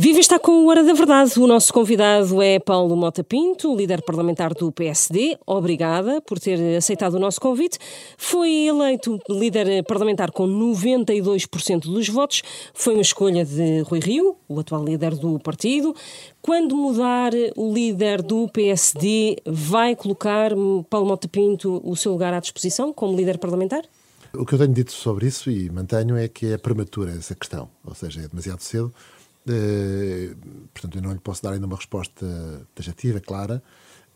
Viva está com o Hora da Verdade. O nosso convidado é Paulo Mota Pinto, líder parlamentar do PSD. Obrigada por ter aceitado o nosso convite. Foi eleito líder parlamentar com 92% dos votos. Foi uma escolha de Rui Rio, o atual líder do partido. Quando mudar o líder do PSD, vai colocar Paulo Mota Pinto o seu lugar à disposição como líder parlamentar? O que eu tenho dito sobre isso e mantenho é que é prematura essa questão, ou seja, é demasiado cedo Uh, portanto, eu não lhe posso dar ainda uma resposta taxativa, clara.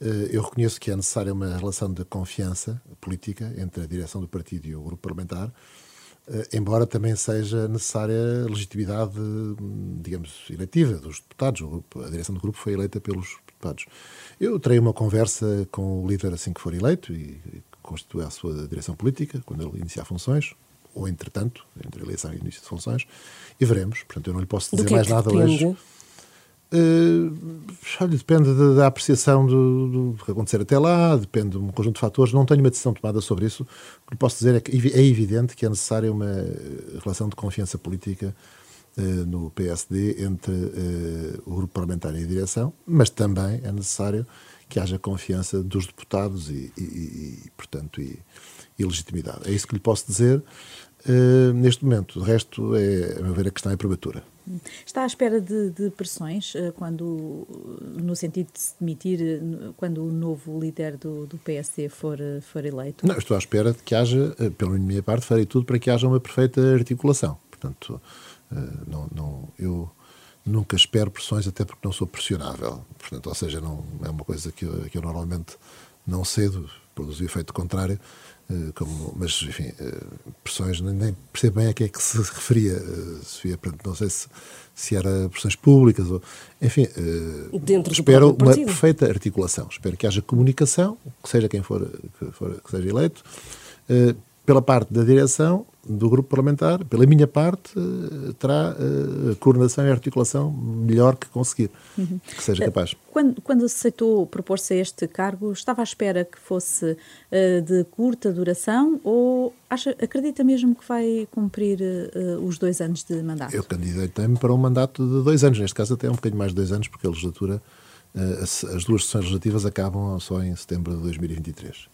Uh, eu reconheço que é necessária uma relação de confiança política entre a direção do partido e o grupo parlamentar, uh, embora também seja necessária legitimidade, digamos, eletiva dos deputados. A direção do grupo foi eleita pelos deputados. Eu terei uma conversa com o líder assim que for eleito e, e constitui a sua direção política, quando ele iniciar funções, ou entretanto, entre a eleição e o início de funções, e veremos. Portanto, eu não lhe posso dizer mais é nada depende? hoje. Uh, depende da, da apreciação do, do, que acontecer até lá, depende de um conjunto de fatores. Não tenho uma decisão tomada sobre isso. O que lhe posso dizer é que é evidente que é necessária uma relação de confiança política uh, no PSD entre uh, o grupo parlamentar e a direção, mas também é necessário que haja confiança dos deputados e, e, e portanto, e, e legitimidade. É isso que lhe posso dizer. Uh, neste momento. O resto, é, a meu ver, a questão é prematura. Está à espera de, de pressões uh, quando, no sentido de se demitir uh, quando o novo líder do, do PSD for, for eleito? Não, estou à espera de que haja, pela minha parte, farei tudo para que haja uma perfeita articulação. Portanto, não, não, eu nunca espero pressões, até porque não sou pressionável. Portanto, ou seja, não é uma coisa que eu, que eu normalmente não cedo, produz o efeito contrário. Eh, como, mas, enfim, eh, pressões, nem percebo bem a que é que se referia, eh, Sofia. Não sei se, se era pressões públicas ou. Enfim, Dentro espero uma partido. perfeita articulação. Espero que haja comunicação, que seja quem for que, for, que seja eleito, pela parte da direção do grupo parlamentar, pela minha parte, uh, terá uh, coordenação e articulação melhor que conseguir, uhum. que seja capaz. Quando, quando aceitou propor-se a este cargo, estava à espera que fosse uh, de curta duração ou acha, acredita mesmo que vai cumprir os dois anos de mandato? Eu candidatei-me para um mandato de dois anos, neste caso até um bocadinho mais de dois anos, porque a legislatura, as, as duas sessões legislativas acabam só em setembro de 2023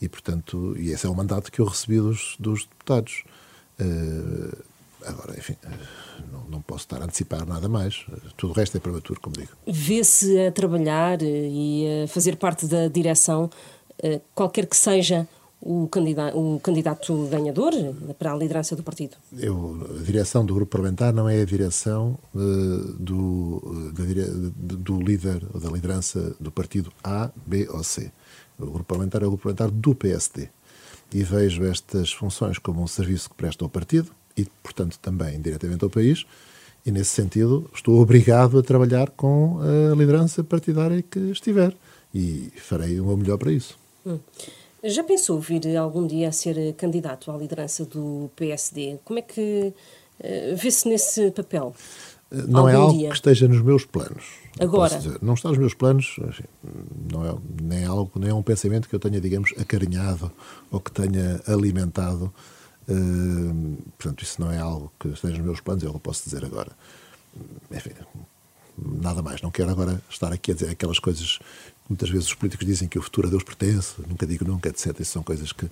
e, portanto, e esse é o mandato que eu recebi dos, dos deputados. Uh, agora, enfim, uh, não, não, posso estar a antecipar nada mais. Uh, tudo o resto é prematuro, como digo. Vê-se a trabalhar e a fazer parte da direção, qualquer que seja o candidato, o candidato ganhador para a liderança do partido? Eu, a direção do grupo parlamentar não é a direção do, da, do líder ou da liderança do partido A, B ou C. O grupo parlamentar é o grupo parlamentar do PSD. E vejo estas funções como um serviço que presta ao partido e, portanto, também diretamente ao país. E, nesse sentido, estou obrigado a trabalhar com a liderança partidária que estiver. E farei o meu melhor para isso. Hum. Já pensou vir algum dia a ser candidato à liderança do PSD? Como é que uh, vê-se nesse papel? Não é algo dia? que esteja nos meus planos. Agora? Não está nos meus planos, não é nem algo, nem é um pensamento que eu tenha, digamos, acarinhado ou que tenha alimentado. Uh, portanto, isso não é algo que esteja nos meus planos, eu não posso dizer agora. Enfim, nada mais. Não quero agora estar aqui a dizer aquelas coisas que muitas vezes os políticos dizem que o futuro a Deus pertence, nunca digo nunca, etc. Isso são coisas que.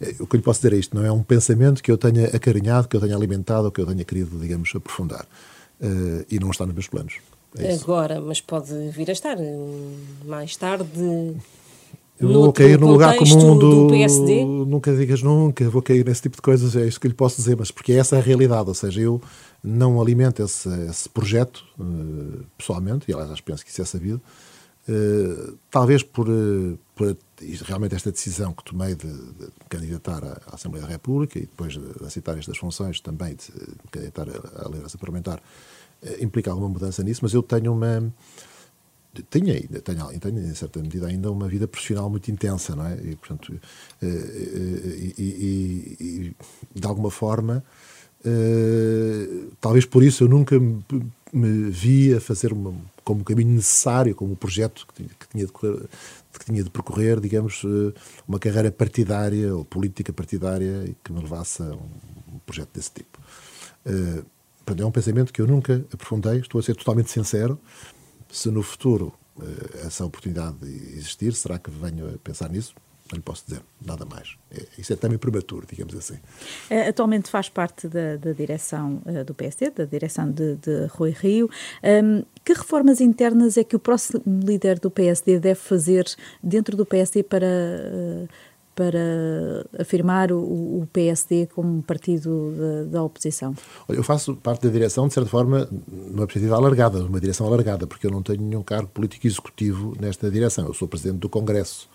Eh, o que eu lhe posso dizer é isto: não é um pensamento que eu tenha acarinhado, que eu tenha alimentado ou que eu tenha querido, digamos, aprofundar. Uh, e não está nos meus planos. É Agora, mas pode vir a estar mais tarde. Eu vou cair no lugar comum do, do, PSD? Nunca digas nunca, vou cair nesse tipo de coisas, é isso que lhe posso dizer, mas porque essa é a realidade, ou seja, eu não alimento esse, esse projeto uh, pessoalmente, e aliás acho penso que isso é sabido, uh, talvez por, uh, por, realmente esta decisão que tomei de, de candidatar à Assembleia da República e depois de aceitar estas funções também de, de candidatar à liderança parlamentar, implica alguma mudança nisso, mas eu tenho uma tinha ainda, tenho, tenho, em certa medida ainda uma vida profissional muito intensa, não é? E, portanto, uh, e, e, e, de alguma forma, talvez por isso eu nunca me, me vi a fazer uma, como caminho necessário, como projeto que, que tinha de, que tinha de percorrer, digamos, uma carreira partidária ou política partidária que me levasse a um projeto desse tipo. Uh, é um pensamento que eu nunca aprofundei, estou a ser totalmente sincero, se no futuro uh, essa oportunidade existir, será que venho a pensar nisso? Não lhe posso dizer nada mais. É, isso é também prematuro, digamos assim. Uh, atualmente faz parte da, da direção uh, do PSD, da direção de, de Rui Rio. Um, que reformas internas é que o próximo líder do PSD deve fazer dentro do PSD para para afirmar o, o PSD como partido da, da, oposição? Eu faço parte da direção, de certa forma, numa perspectiva alargada, numa direção alargada, porque eu não tenho nenhum cargo político executivo nesta direção. Eu sou presidente do Congresso,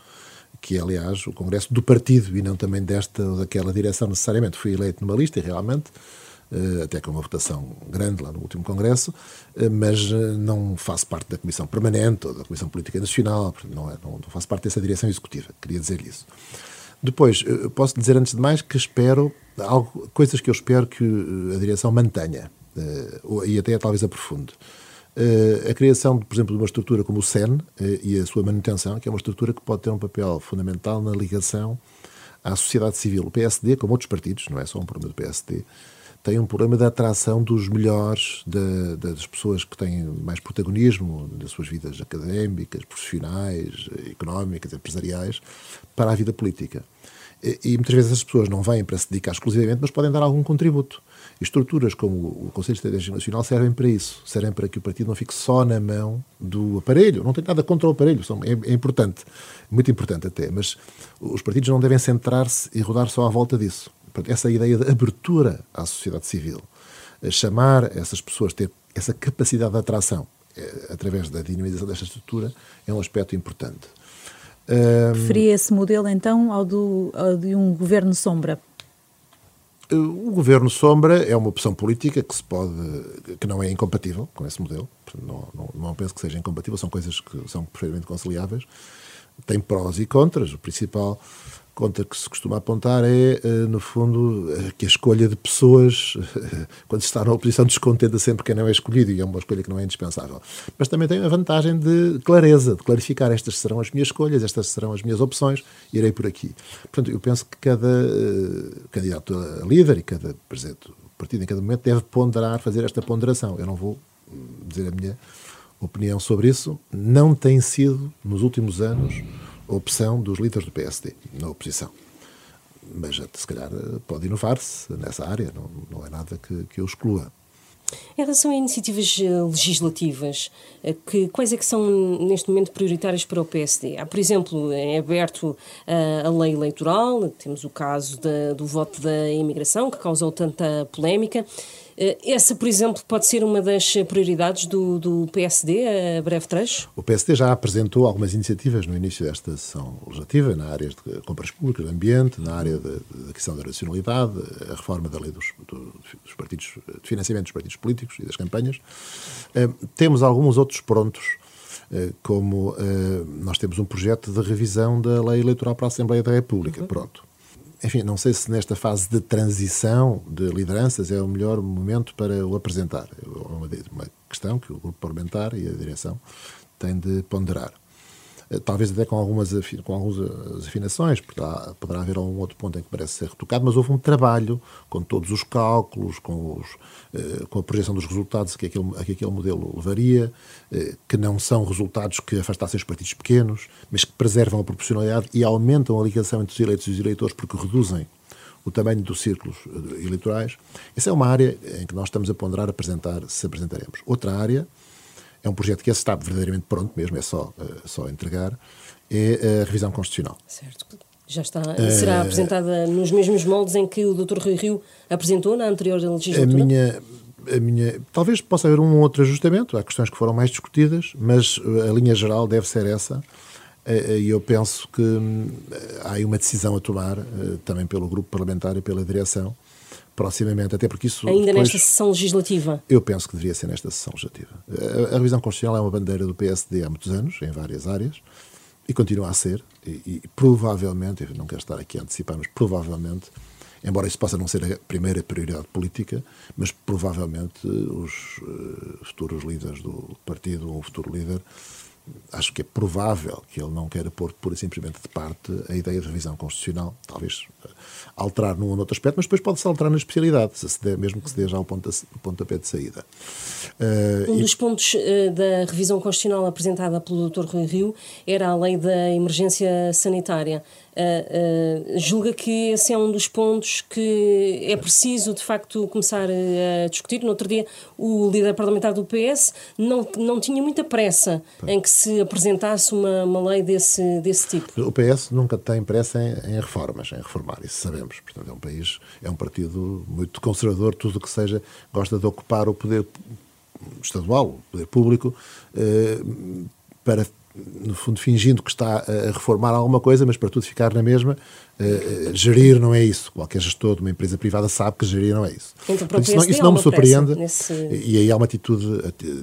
que é, aliás, o Congresso do partido e não também desta ou daquela direção necessariamente. Fui eleito numa lista e realmente até com uma votação grande lá no último Congresso, eh, mas eh, não faço parte da Comissão Permanente ou da Comissão Política Nacional, não, é, não faço parte dessa direção executiva, queria dizer isso. Depois, posso dizer antes de mais que espero, algo, coisas que eu espero que a direção mantenha, e até talvez aprofunde. a criação, por exemplo, de uma estrutura como o SEN e a sua manutenção, que é uma estrutura que pode ter um papel fundamental na ligação à sociedade civil. O PSD, como outros partidos, não é só um problema do PSD, tem um problema de atração dos melhores, de, das pessoas que têm mais protagonismo nas suas vidas académicas, profissionais, económicas, empresariais, para a vida política. E, e muitas vezes essas pessoas não vêm para se dedicar exclusivamente, mas podem dar algum contributo. E estruturas como o Conselho de Estratégia Nacional servem para isso, servem para que o partido não fique só na mão do aparelho. Não tem nada contra o aparelho, é, é importante, muito importante até, mas os partidos não devem centrar-se e rodar só à volta disso essa ideia de abertura à sociedade civil, chamar essas pessoas, ter essa capacidade de atração eh, através da dinamização desta estrutura é um aspecto importante. Preferia esse modelo então ao, do, ao de um governo sombra? Eh, o governo sombra é uma opção política que se pode, que não é incompatível com esse modelo. Não, não, não penso que seja incompatível, são coisas que são perfeitamente conciliáveis. Tem prós e contras. O principal conta que se costuma apontar é, eh, no fundo, eh, que a escolha de pessoas, quando se está na oposição, descontenta sempre quem não é escolhido, e é uma escolha que não é indispensável. Mas também tem a vantagem de clareza, de clarificar estas serão as minhas escolhas, estas serão as minhas opções, irei por aqui. Portanto, eu penso que cada uh, candidato a líder e cada presidente do partido, em cada momento, deve ponderar, fazer esta ponderação. Eu não vou dizer a minha opinião sobre isso. Não tem sido, nos últimos anos, opção dos líderes do PSD na oposição. Mas, se calhar, pode inovar-se nessa área, não, não é nada que, que eu exclua. Em relação a iniciativas eh, legislativas, eh, que, quais é que são neste momento prioritárias para o PSD? Há, por exemplo, é aberto a, a lei eleitoral, temos o caso da, do voto da imigração, que causou tanta polémica. Eh, essa, por exemplo, pode ser uma das prioridades do, do PSD a breve trecho? O PSD já apresentou algumas iniciativas no início desta sessão legislativa, na área de compras públicas, do ambiente, na área da questão da racionalidade, a reforma da lei dos, dos, partidos, de financiamento dos partidos políticos e das campanhas. Uh, temos alguns outros prontos uh, como uh, nós temos um projeto de revisão da lei eleitoral para a Assembleia da República. Uhum. Pronto enfim, não sei se nesta fase de transição de lideranças é o melhor momento para o apresentar. É uma, questão que o grupo parlamentar e a direção têm de ponderar. Eh, talvez até com algumas com algumas afinações, porque há, poderá haver um outro ponto em que parece ser retocado, mas houve um trabalho com todos os cálculos, com, os, eh, com a projeção dos resultados que aquele, que aquele modelo levaria, eh, que não são resultados que afastassem os partidos pequenos, mas que preservam a proporcionalidade e aumentam a ligação entre os eleitos e os eleitores, porque reduzem o tamanho dos círculos eleitorais. Essa é uma área em que nós estamos a ponderar apresentar, se apresentaremos. Outra área é um projeto que está verdadeiramente pronto mesmo, é só, uh, só entregar, é a revisão constitucional. Certo. Já está, será apresentada nos mesmos moldes em que o Dr. Rui Rio apresentou na anterior legislatura? A minha, a minha, talvez possa haver um outro ajustamento, há questões que foram mais discutidas, mas a linha geral deve ser essa. E eu penso que hum, há aí uma decisão a tomar, também pelo grupo parlamentar e pela direção, proximamente, até porque isso. Ainda depois, nesta sessão legislativa? Eu penso que deveria ser nesta sessão legislativa. A, a revisão constitucional é uma bandeira do PSD há muitos anos, em várias áreas, e continua a ser, e, e provavelmente, eu não quero estar aqui a antecipar, mas provavelmente, embora isso possa não ser a primeira prioridade política, mas provavelmente os uh, futuros líderes do partido ou o futuro líder acho que é provável que ele não queira pôr pura e simplesmente de parte a ideia de revisão constitucional, talvez eh, alterar num ou noutro aspecto, mas depois pode-se alterar na especialidade, se se der, mesmo que se dê já o pontapé de saída. Uh, um e... dos pontos uh, da revisão constitucional apresentada pelo Dr. Rui Rio era a lei da emergência sanitária. Uh, uh, julga que esse é um dos pontos que é preciso, de facto, começar a discutir. No outro dia, o líder parlamentar do PS não, não tinha muita pressa em que se apresentasse uma, uma lei desse, desse tipo. O PS nunca tem pressa em, em, reformas, em reformar, isso sabemos. Portanto, é um país, é um partido muito conservador, tudo o que seja, gosta de ocupar o poder estadual, o poder público, uh, para no fundo, fingindo que está a reformar alguma coisa, mas para tudo ficar na mesma, uh, gerir não é isso. Qualquer gestor de uma empresa privada sabe que gerir não é isso. Então, Portanto, isso não, isso não me surpreende. Nesse... E aí há uma atitude,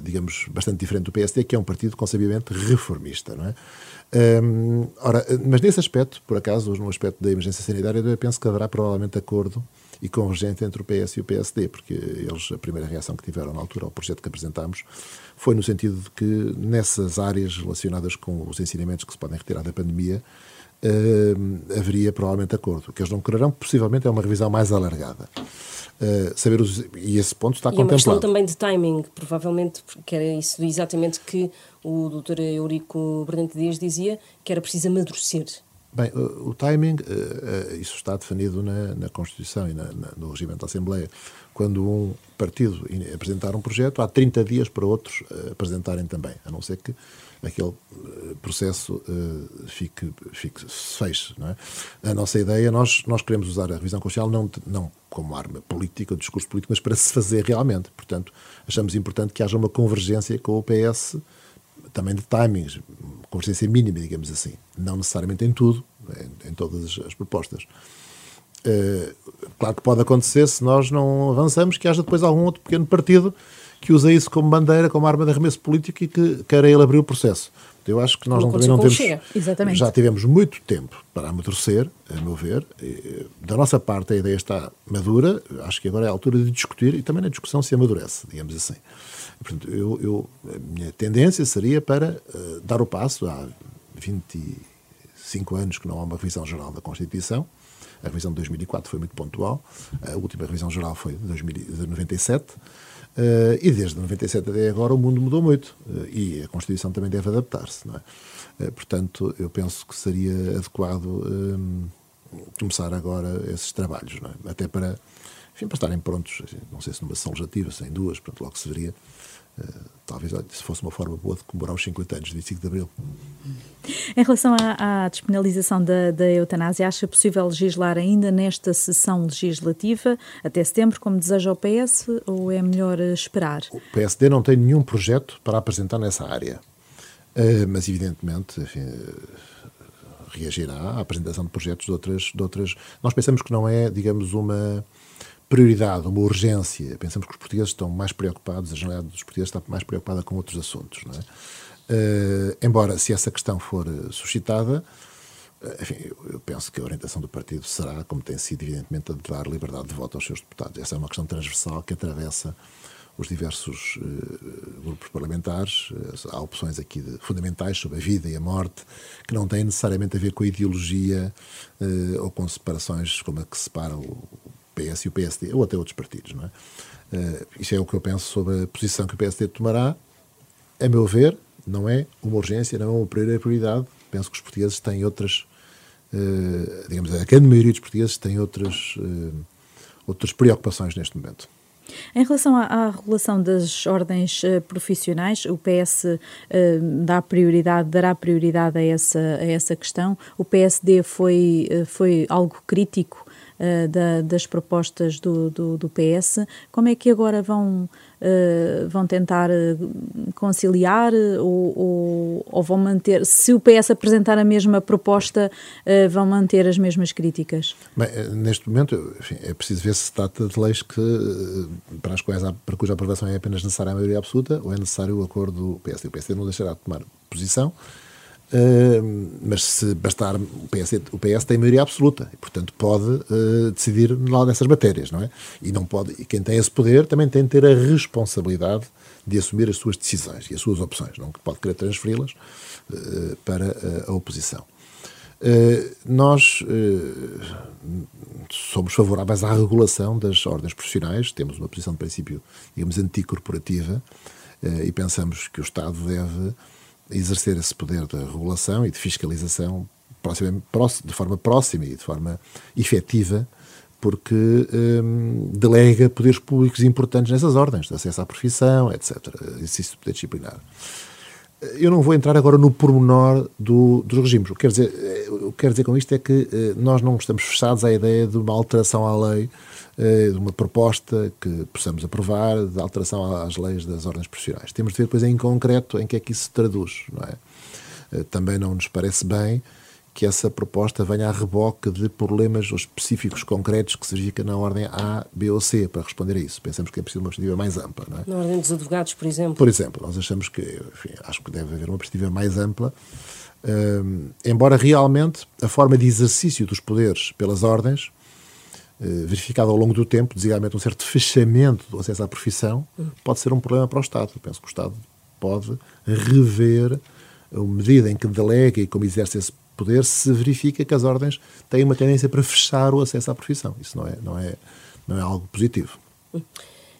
digamos, bastante diferente do PSD, que é um partido concebivelmente reformista, não é? Um, ora, mas nesse aspecto, por acaso, no aspecto da emergência sanitária, eu penso que haverá provavelmente acordo e convergente entre o PS e o PSD, porque eles, a primeira reação que tiveram na altura ao projeto que apresentámos foi no sentido de que nessas áreas relacionadas com os ensinamentos que se podem retirar da pandemia, uh, haveria provavelmente acordo. O que eles não quererão, possivelmente, é uma revisão mais alargada. Uh, saber os, e esse ponto está e contemplado. E uma questão também de timing, provavelmente, que era isso exatamente que o Dr. Eurico Bernante Dias dizia, que era preciso amadurecer Bem, o, o timing, uh, uh, isso está definido na, na Constituição e na, na, no regimento da Assembleia. Quando um partido apresentar um projeto, há 30 dias para outros uh, apresentarem também, a não ser que aquele processo fique, fique feche. Não é? A nossa ideia, nós, nós queremos usar a revisão constitucional não, não como arma política, discurso político, mas para se fazer realmente. Portanto, achamos importante que haja uma convergência com o PS também de timings, convergência mínima, digamos assim. Não necessariamente em tudo, em, em todas as propostas. Uh, claro que pode acontecer, se nós não avançamos, que haja depois algum outro pequeno partido que usa isso como bandeira, como arma de arremesso político e que queira ele abrir o processo. Eu acho que nós não, também não temos. Exatamente. Já tivemos muito tempo para amadurecer, a meu ver. Da nossa parte, a ideia está madura. Acho que agora é a altura de discutir e também na discussão se amadurece, digamos assim. Portanto, eu, eu, a minha tendência seria para uh, dar o passo. Há 25 anos que não há uma revisão geral da Constituição. A revisão de 2004 foi muito pontual. A última revisão geral foi de, 2000, de 97. Uh, e desde 97 até agora o mundo mudou muito uh, e a Constituição também deve adaptar-se. Uh, portanto, eu penso que seria adequado começar agora esses trabalhos, é? até para, enfim, para estarem prontos, assim, não sei se numa sessão legislativa, sem duas, pronto, logo se veria. talvez se fosse uma forma boa de comemorar os 50 anos de 25 de Abril. Em relação à, à despenalização da, da, eutanásia, acha possível legislar ainda nesta sessão legislativa, até setembro, como deseja o PS, ou é melhor esperar? O PSD não tem nenhum projeto para apresentar nessa área, uh, mas evidentemente enfim, reagirá à apresentação de projetos de outras, de outras. Nós pensamos que não é, digamos, uma prioridade, uma urgência. Pensamos que os portugueses estão mais preocupados, a generalidade dos portugueses está mais preocupada com outros assuntos, não é? Uh, embora, se essa questão for eh, suscitada, uh, enfim, eu, penso que a orientação do partido será, como tem sido, evidentemente, a de dar liberdade de voto aos seus deputados. Essa é uma questão transversal que atravessa os diversos uh, grupos parlamentares. há opções aqui de, fundamentais sobre a vida e a morte que não têm necessariamente a ver com a ideologia ou com separações como a que separa o PS e o PSD, ou até outros partidos. Não é? isso é o que eu penso sobre a posição que o PSD tomará. A meu ver, não é uma urgência, não é uma prioridade. Penso que os portugueses têm outras, uh, digamos, a grande maioria dos portugueses tem outras, uh, outras preocupações neste momento. Em relação à, à, regulação das ordens uh, profissionais, o PS uh, dá prioridade, dará prioridade a essa, a essa questão. O PSD foi, uh, foi algo crítico uh, da, das propostas do, do, do, PS. Como é que agora vão, uh, vão tentar conciliar ou, ou, ou, vão manter, se o PS apresentar a mesma proposta, vão manter as mesmas críticas? Bem, neste momento, enfim, é preciso ver se se trata de leis que, para, as quais, para cuja aprovação é apenas necessária a maioria absoluta ou é necessário o acordo do PSD. O PSD não deixará de tomar posição. Uh, mas se bastar, o PS, o PS tem maioria absoluta e, portanto, pode uh, decidir lá dessas matérias, não é? E não pode, e quem tem esse poder também tem de ter a responsabilidade de assumir as suas decisões e as suas opções, não pode querer transferi-las uh, para a oposição. nós somos favoráveis à regulação das ordens profissionais, temos uma posição de princípio, digamos, anticorporativa e pensamos que o Estado deve exercer esse poder de regulação e de fiscalização de forma próxima e de forma efetiva, porque hum, delega poderes públicos importantes nessas ordens, de acesso à profissão, etc., exercício de poder disciplinar. Eu não vou entrar agora no pormenor do, dos regimes. O que, quero dizer, o que quero dizer com isto é que eh, nós não estamos fechados à ideia de uma alteração à lei eh, uma proposta que possamos aprovar de alteração às leis das ordens profissionais. Temos de ver depois em concreto em que é que isso se traduz, não é? Eh, também não nos parece bem que essa proposta venha a reboque de problemas específicos concretos que se verifica na ordem A, B ou C para responder a isso. Pensamos que é preciso uma perspectiva mais ampla. Não é? Na ordem dos advogados, por exemplo? Por exemplo, nós achamos que, enfim, acho que deve haver uma perspectiva mais ampla, um, embora realmente a forma de exercício dos poderes pelas ordens eh, verificado ao longo do tempo, designadamente um certo fechamento do acesso à profissão, pode ser um problema para o Estado. Eu penso que o Estado pode rever a medida em que delega e como exerce esse poder se verifica que as ordens têm uma tendência para fechar o acesso à profissão. Isso não é, não é, não é algo positivo.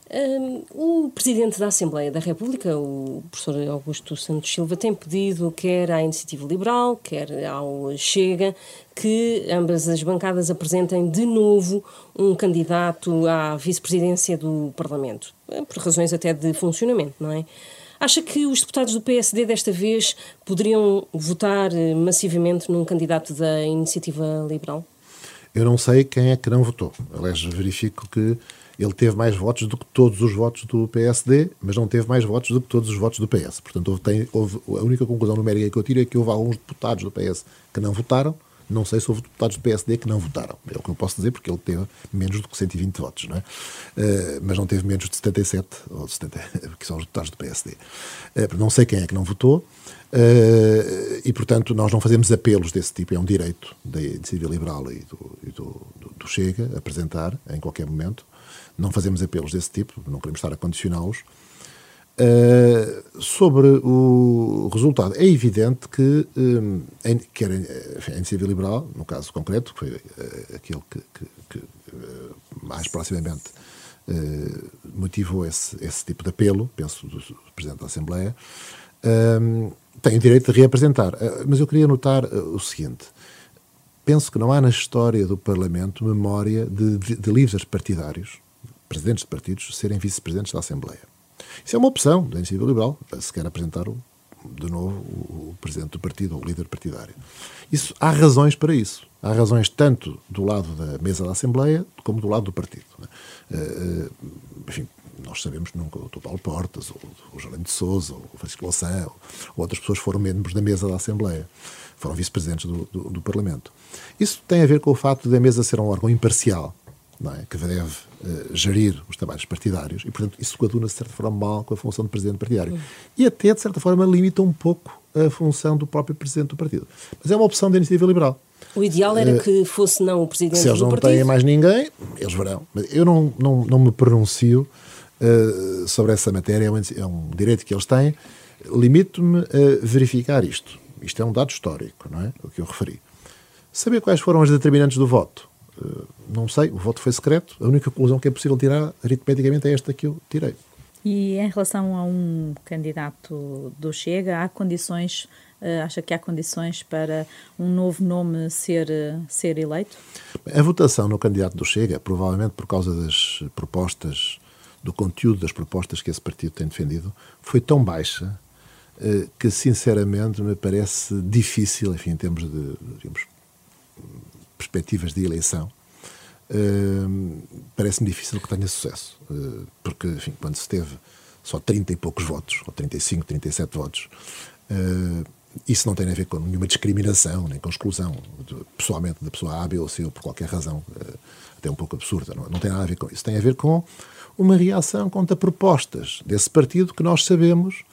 Um, o Presidente da Assembleia da República, o professor Augusto Santos Silva, tem pedido, quer à Iniciativa Liberal, quer ao Chega, que ambas as bancadas apresentem de novo um candidato à vice-presidência do Parlamento, eh, por razões até de funcionamento, não é? Acha que os deputados do PSD desta vez poderiam votar eh, massivamente num candidato da Iniciativa Liberal? Eu não sei quem é que não votou. Aliás, verifico que ele teve mais votos do que todos os votos do PSD, mas não teve mais votos do que todos os votos do PS. Portanto, houve, tem, houve, a única conclusão numérica que eu tiro é que houve alguns deputados do PS que não votaram. Não sei se houve deputados do PSD que não votaram. É o que eu posso dizer, porque ele teve menos do que 120 votos, não é? Uh, mas não teve menos de 77, ou 70, que são os deputados do PSD. Uh, eh, não sei quem é que não votou. Uh, e, portanto, nós não fazemos apelos desse tipo, é um direito da iniciativa liberal e do, e do, do, do Chega apresentar em qualquer momento não fazemos apelos desse tipo, não queremos estar a condicioná-los. Uh, sobre o resultado, é evidente que, um, em, quer a iniciativa liberal, no caso concreto, que foi uh, aquele que, que, que uh, mais proximamente motivou esse, esse, tipo de apelo, penso do, do Presidente da Assembleia, um, tem o direito de reapresentar. mas eu queria notar o seguinte: penso que não há na história do Parlamento memória de, de, de líderes partidários presidentes de partidos serem vice-presidentes da Assembleia. Isso é uma opção da Iniciativa Liberal, se quer apresentar o, de novo o, o presidente do partido, ou o líder partidário. Isso, há razões para isso. Há razões tanto do lado da mesa da Assembleia como do lado do partido. Uh, enfim, nós sabemos que nunca o Paulo Portas, ou o Jornal de Souza, ou o Francisco Louçã, ou, ou outras pessoas foram membros da mesa da Assembleia. Foram vice-presidentes do, do, do Parlamento. Isso tem a ver com o facto da mesa ser um órgão imparcial, é? que deve uh, gerir os trabalhos partidários e, portanto, isso coaduna de certa forma mal com a função do presidente partidário. Uhum. E até, de certa forma, limita um pouco a função do próprio presidente do partido. Mas é uma opção da iniciativa liberal. O ideal era uh, que fosse não o presidente Se eles não têm mais ninguém, eles verão. Eu não, não, não me pronuncio uh, sobre essa matéria, é um, é um direito que eles têm. Limito-me a verificar isto. Isto é um dado histórico, não é? O que eu referi. Saber quais foram as determinantes do voto eh, não sei, o voto foi secreto. A única conclusão que é possível tirar aritmeticamente é esta que eu tirei. E em relação a um candidato do Chega, há condições, uh, acha que há condições para um novo nome ser, uh, ser eleito? A votação no candidato do Chega, provavelmente por causa das propostas, do conteúdo das propostas que esse partido tem defendido, foi tão baixa uh, que, sinceramente, me parece difícil, enfim, em termos de digamos, perspectivas de eleição, uh, parece-me difícil que tenha sucesso. Uh, porque, enfim, quando se teve só 30 e poucos votos, ou 35, 37 votos, isso não tem a ver com nenhuma discriminação, nem com exclusão, de, pessoalmente, da pessoa B ou ou por qualquer razão, até um pouco absurda. Não, não tem nada a ver com isso. Tem a ver com uma reação contra propostas desse partido que nós sabemos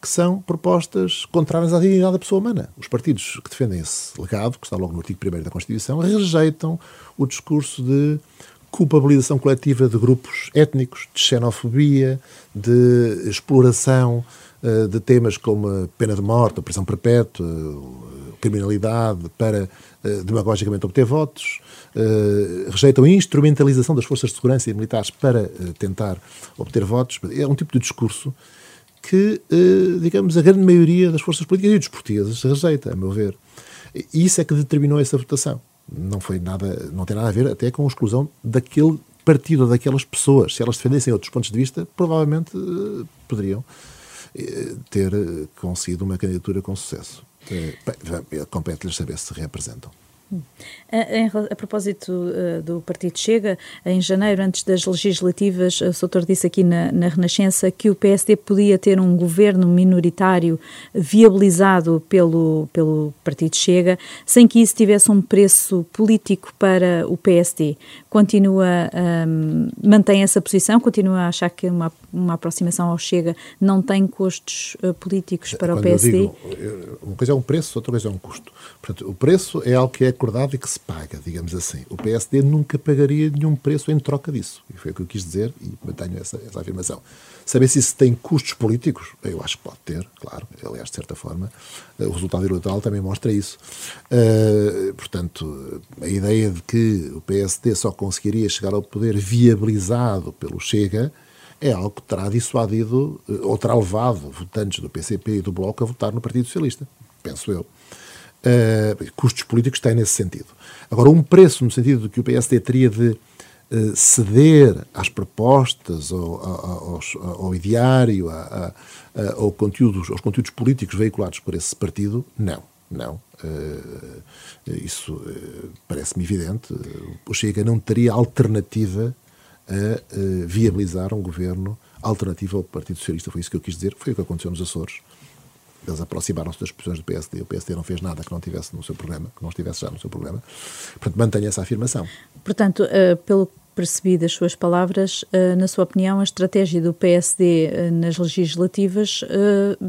que são propostas contrárias à dignidade da pessoa humana. Os partidos que defendem esse legado, que está logo no artigo 1 da Constituição, rejeitam o discurso de culpabilização coletiva de grupos étnicos, de xenofobia, de exploração uh, de temas como a pena de morte, a prisão perpétua, a criminalidade, para uh, demagogicamente obter votos, rejeitam a instrumentalização das forças de segurança e militares para tentar obter votos. É um tipo de discurso que, eh, digamos, a grande maioria das forças políticas e dos portugueses rejeita, a meu ver. E isso é que determinou essa votação. Não foi nada, não tem nada a ver até com a exclusão daquele partido, daquelas pessoas. Se elas defendessem outros pontos de vista, provavelmente eh, poderiam eh, ter conseguido uma candidatura com sucesso. Compete-lhes saber se reapresentam. A, a, propósito uh, do Partido Chega, em janeiro, antes das legislativas, o Soutor disse aqui na, na, Renascença que o PSD podia ter um governo minoritário viabilizado pelo, pelo Partido Chega, sem que isso tivesse um preço político para o PSD. Continua, um, mantém essa posição? Continua a achar que uma, uma aproximação ao Chega não tem custos uh, políticos para Quando o PSD? Digo, uma coisa é um preço, outra coisa é um custo. Portanto, o preço é algo que é acordado e que se paga, digamos assim. O PSD nunca pagaria nenhum preço em troca disso. E foi o que eu quis dizer e mantenho essa, essa afirmação. Saber se isso tem custos políticos, eu acho que pode ter, claro. Aliás, de certa forma, o resultado eleitoral também mostra isso. Uh, portanto, a ideia de que o PSD só conseguiria chegar ao poder viabilizado pelo Chega é algo que terá dissuadido eh, ou terá levado votantes do PCP e do Bloco a votar no Partido Socialista, penso eu. Uh, custos políticos têm nesse sentido. Agora, um preço no sentido de que o PSD teria de uh, ceder às propostas, ao, ao, ao ideário, a, a, ao conteúdos, aos conteúdos políticos veiculados por esse partido, não. Não. Uh, isso parece-me evidente. O Chega não teria alternativa a viabilizar um governo alternativo ao Partido Socialista. Foi isso que eu quis dizer. Foi o que aconteceu nos Açores eles aproximaram-se das posições do PSD. O PSD não fez nada que não tivesse no seu programa, que não estivesse já no seu programa. Portanto, mantenha essa afirmação. Portanto, uh, pelo que percebi das suas palavras, uh, na sua opinião, a estratégia do PSD uh, eh, nas legislativas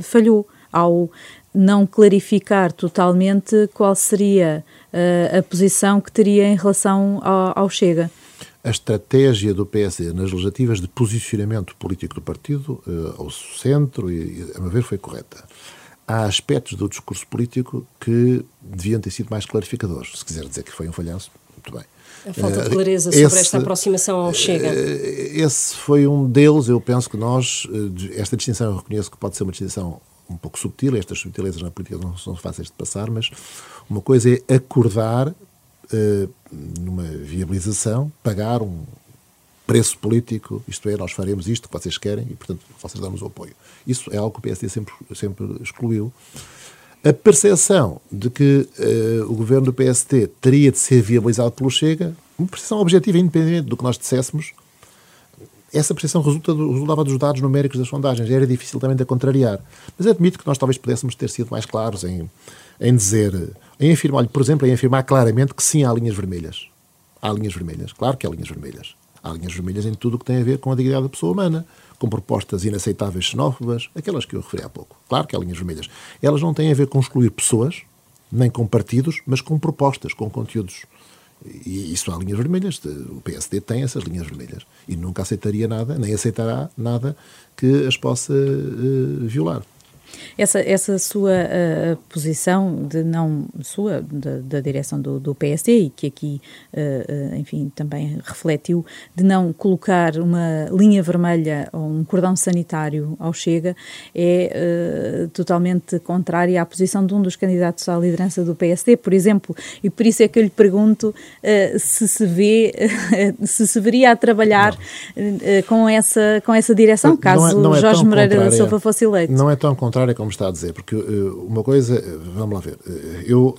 falhou ao não clarificar totalmente qual seria a posição que teria em relação ao, ao Chega a estratégia do PSD nas legislativas de posicionamento político do partido ao centro, e, a meu ver, foi correta há aspectos do discurso político que deviam ter sido mais clarificadores. Se quiser dizer que foi um falhanço, muito bem. A falta de clareza sobre esse, esta aproximação ao Chega. Eh, esse foi um deles. Eu penso que nós, eh, esta distinção, eu reconheço que pode ser uma distinção um pouco subtil, estas subtilezas na política não são fáceis de passar, mas uma coisa é acordar uh, numa viabilização, pagar um, preço político, isto é, nós faremos isto que vocês querem e, portanto, vocês dão-nos o apoio. Isso é algo que o PSD sempre, sempre excluiu. A percepção de que uh, o governo do PSD teria de ser viabilizado pelo Chega, uma percepção objetiva, independente do que nós disséssemos, essa percepção resulta do, resultava dos dados numéricos das sondagens, era difícil também de contrariar. Mas admito que nós talvez pudéssemos ter sido mais claros em, em dizer, em afirmar, por exemplo, em afirmar claramente que sim, há linhas vermelhas. Há linhas vermelhas, claro que há linhas vermelhas. Há linhas vermelhas em tudo o que tem a ver com a dignidade da pessoa humana, com propostas inaceitáveis xenófobas, aquelas que eu referi há pouco. Claro que há linhas vermelhas. Elas não têm a ver com excluir pessoas, nem com partidos, mas com propostas, com conteúdos. E isso há linhas vermelhas. O PSD tem essas linhas vermelhas. E nunca aceitaria nada, nem aceitará nada que as possa uh, violar. Essa, essa sua uh, posição de não sua da, da direção do, do, PSD e que aqui uh, enfim também refletiu de não colocar uma linha vermelha ou um cordão sanitário ao Chega é uh, totalmente contrária à posição de um dos candidatos à liderança do PSD, por exemplo, e por isso é que eu lhe pergunto se se vê se se veria a trabalhar com essa com essa direção caso não é, não é Jorge Moreira da Silva fosse eleito. Não é tão contrária como está a dizer, porque uh, uma coisa, vamos lá ver, uh, eu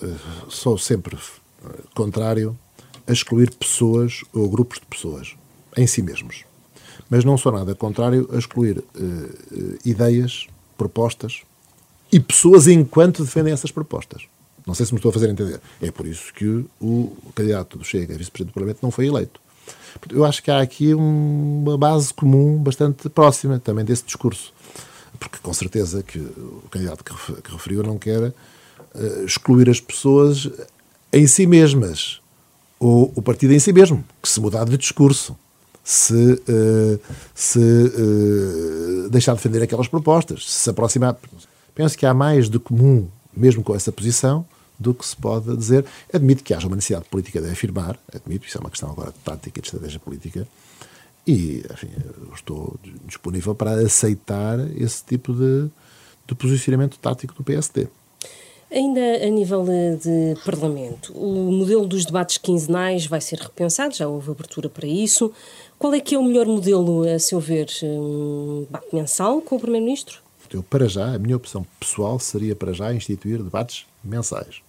sou sempre contrário a excluir pessoas ou grupos de pessoas em si mesmos. Mas não sou nada contrário a excluir ideias, propostas e pessoas enquanto defendem essas propostas. Não sei se me estou a fazer entender. É por isso que o, o candidato do Chega vice-presidente do Parlamento não foi eleito. Eu acho que há aqui uma base comum bastante próxima também desse discurso. Porque com certeza que o candidato que referiu não quer uh, excluir as pessoas em si mesmas, ou o partido em si mesmo, que se mudar de discurso, se, uh, se uh, deixar de defender aquelas propostas, se aproximar. Penso que há mais de comum, mesmo com essa posição, do que se pode dizer. Admito que haja uma necessidade política de afirmar, admito, isso é uma questão agora de tática e de estratégia política, e enfim, estou disponível para aceitar esse tipo de, de posicionamento tático do PSD. Ainda a nível de Parlamento, o modelo dos debates quinzenais vai ser repensado, já houve abertura para isso. Qual é que é o melhor modelo, a seu ver? Um debate mensal com o Primeiro-Ministro? Eu, para já, a minha opção pessoal seria para já instituir debates mensais.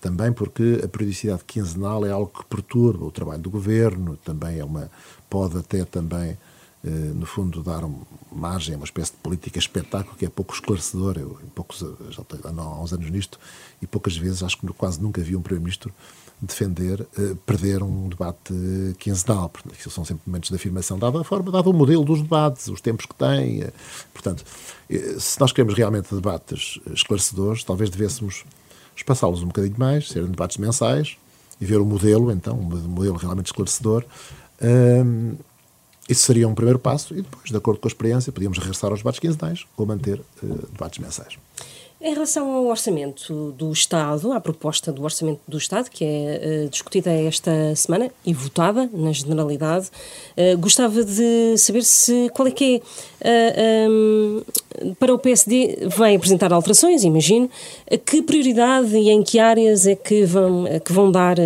Também porque a periodicidade quinzenal é algo que perturba o trabalho do governo, também é uma pode até também eh, no fundo, dar margem a uma espécie de política espetáculo que é pouco esclarecedor. Eu poucos, já estou há uns anos nisto e poucas vezes, acho que quase nunca vi um Primeiro-Ministro defender, eh, perder um debate quinzenal. Isso são sempre momentos de afirmação, dada a forma, dado o modelo dos debates, os tempos que têm. Eh, portanto, se nós queremos realmente debates esclarecedores, talvez devêssemos espaçá-los um bocadinho mais, serem debates mensais e ver o modelo, então, um modelo realmente esclarecedor. Um, isso seria um primeiro passo e depois, de acordo com a experiência, podíamos regressar aos debates quinzenais ou manter uh, debates mensais. Em relação ao orçamento do Estado, à proposta do orçamento do Estado, que é uh, discutida esta semana e votada na generalidade, uh, gostava de saber se qual é que é, uh, um, para o PSD, vai apresentar alterações, imagino, que prioridade e em que áreas é que vão, que vão dar,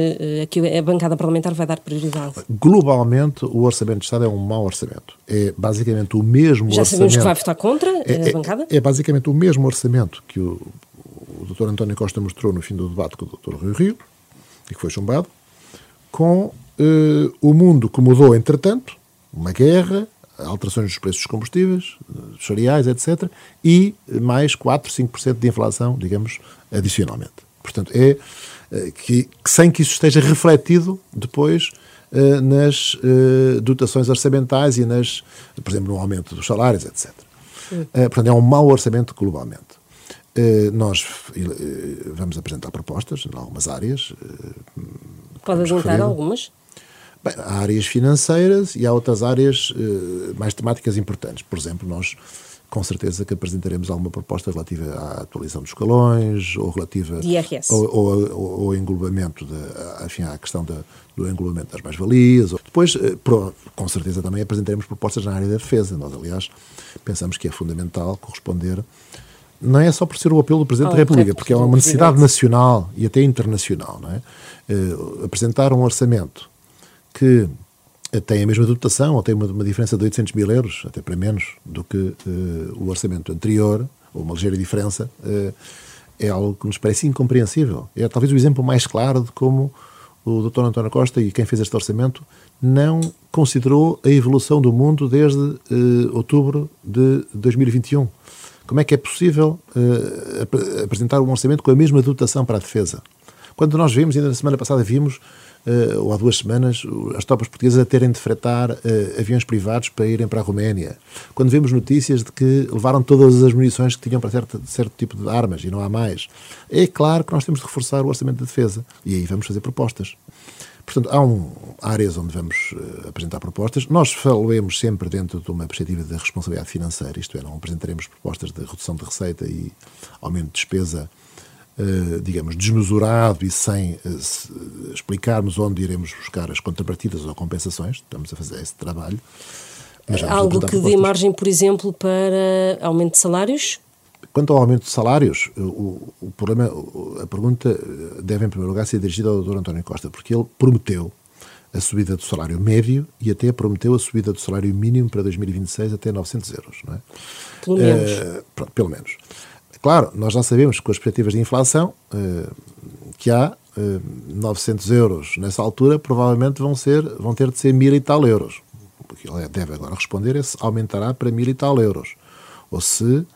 que a bancada parlamentar vai dar prioridade? Globalmente, o orçamento do Estado é um mau orçamento. É basicamente o mesmo Já orçamento... Já sabemos que vai votar contra é, a bancada? É, é basicamente o mesmo orçamento que o, o Dr. António Costa mostrou no fim do debate com o Dr. Rio Rio, e que foi chumbado, com eh, o mundo que mudou entretanto, uma guerra, alterações dos preços dos combustíveis, dos cereais, etc., e mais 4, 5% de inflação, digamos, adicionalmente. Portanto, é eh, que, sem que isso esteja refletido depois eh, nas dotações orçamentais e, nas, por exemplo, no aumento dos salários, etc. portanto, é um mau orçamento globalmente. Eh, nós eh, vamos apresentar propostas em algumas áreas. Eh, Pode adiantar algumas? Bem, há áreas financeiras e há outras áreas mais temáticas importantes. Por exemplo, nós com certeza que apresentaremos alguma proposta relativa à atualização dos escalões ou relativa ao englobamento, de, enfim, à questão de, do englobamento das mais-valias. Depois, com certeza, também apresentaremos propostas na área da defesa. Nós, aliás, pensamos que é fundamental corresponder não é só por ser o apelo do Presidente oh, da República, porque é uma necessidade nacional e até internacional. Não é? Uh, apresentar um orçamento que tem a mesma dotação ou tem uma, uma, diferença de 800 mil euros, até para menos, do que uh, o orçamento anterior, ou uma ligeira diferença, uh, é algo que nos parece incompreensível. É talvez o exemplo mais claro de como o Dr. António Costa e quem fez este orçamento não considerou a evolução do mundo desde outubro de 2021 como é que é possível uh, apresentar um orçamento com a mesma dotação para a defesa? Quando nós vimos, ainda na semana passada vimos, uh, ou há duas semanas, as tropas portuguesas a terem de fretar uh, aviões privados para irem para a Roménia. Quando vemos notícias de que levaram todas as munições que tinham para certo, certo tipo de armas e não há mais. É claro que nós temos de reforçar o orçamento de defesa. E aí vamos fazer propostas. Portanto, há um, áreas onde vamos uh, apresentar propostas. Nós falemos sempre dentro de uma perspectiva de responsabilidade financeira, isto é, não apresentaremos propostas de redução de receita e aumento de despesa, digamos, desmesurado e sem uh, explicarmos onde iremos buscar as contrapartidas ou compensações. Estamos a fazer esse trabalho. Algo que dê margem, por exemplo, para aumento de salários? Quanto ao aumento de salários, o, o, problema, a pergunta deve, em primeiro lugar, ser dirigida ao Dr. António Costa, porque ele prometeu a subida do salário médio e até prometeu a subida do salário mínimo para 2026 até 900 euros. Não é? Pelo menos. Uh, pronto, pelo menos. Claro, nós já sabemos com as perspectivas de inflação uh, que há, 900 euros nessa altura, provavelmente vão, ser, vão ter de ser mil e tal euros. O que ele deve agora responder é se aumentará para mil e tal euros. Ou se,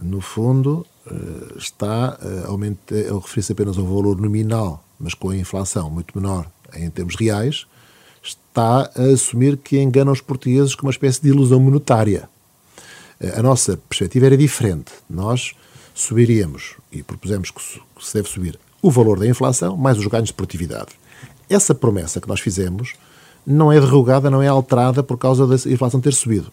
no fundo, eh, está a, a referir-se apenas ao valor nominal, mas com a inflação muito menor em termos reais, está a assumir que engana os portugueses com uma espécie de ilusão monetária. A nossa perspectiva era diferente. Nós subiríamos, e propusemos que se deve subir, o valor da inflação mais os ganhos de produtividade. Essa promessa que nós fizemos não é derrogada, não é alterada por causa da inflação ter subido.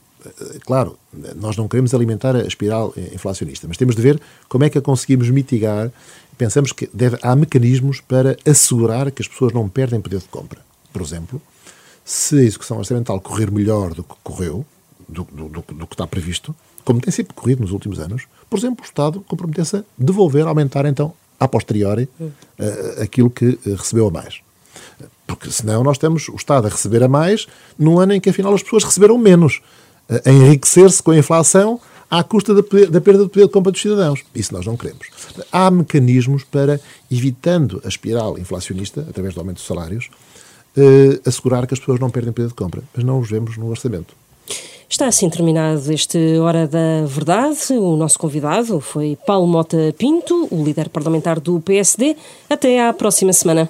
Claro, nós não queremos alimentar a espiral inflacionista, mas temos de ver como é que a conseguimos mitigar. Pensamos que deve, há mecanismos para assegurar que as pessoas não perdem poder de compra. Por exemplo, se a execução orçamental correr melhor do que correu, do, do, do, do que está previsto, como tem sempre corrido nos últimos anos, por exemplo, o Estado comprometesse a devolver, aumentar então, a posteriori, uh, aquilo que uh, recebeu a mais. Porque senão nós temos o Estado a receber a mais num ano em que afinal as pessoas receberam menos, uh, a enriquecer-se com a inflação à custa da, da, perda de poder de compra dos cidadãos. Isso nós não queremos. Há mecanismos para, evitando a espiral inflacionista, através do aumento dos salários, assegurar que as pessoas não perdem poder de compra. Mas não os vemos no orçamento. Está assim terminado este Hora da Verdade. O nosso convidado foi Paulo Mota Pinto, o líder parlamentar do PSD. Até à próxima semana.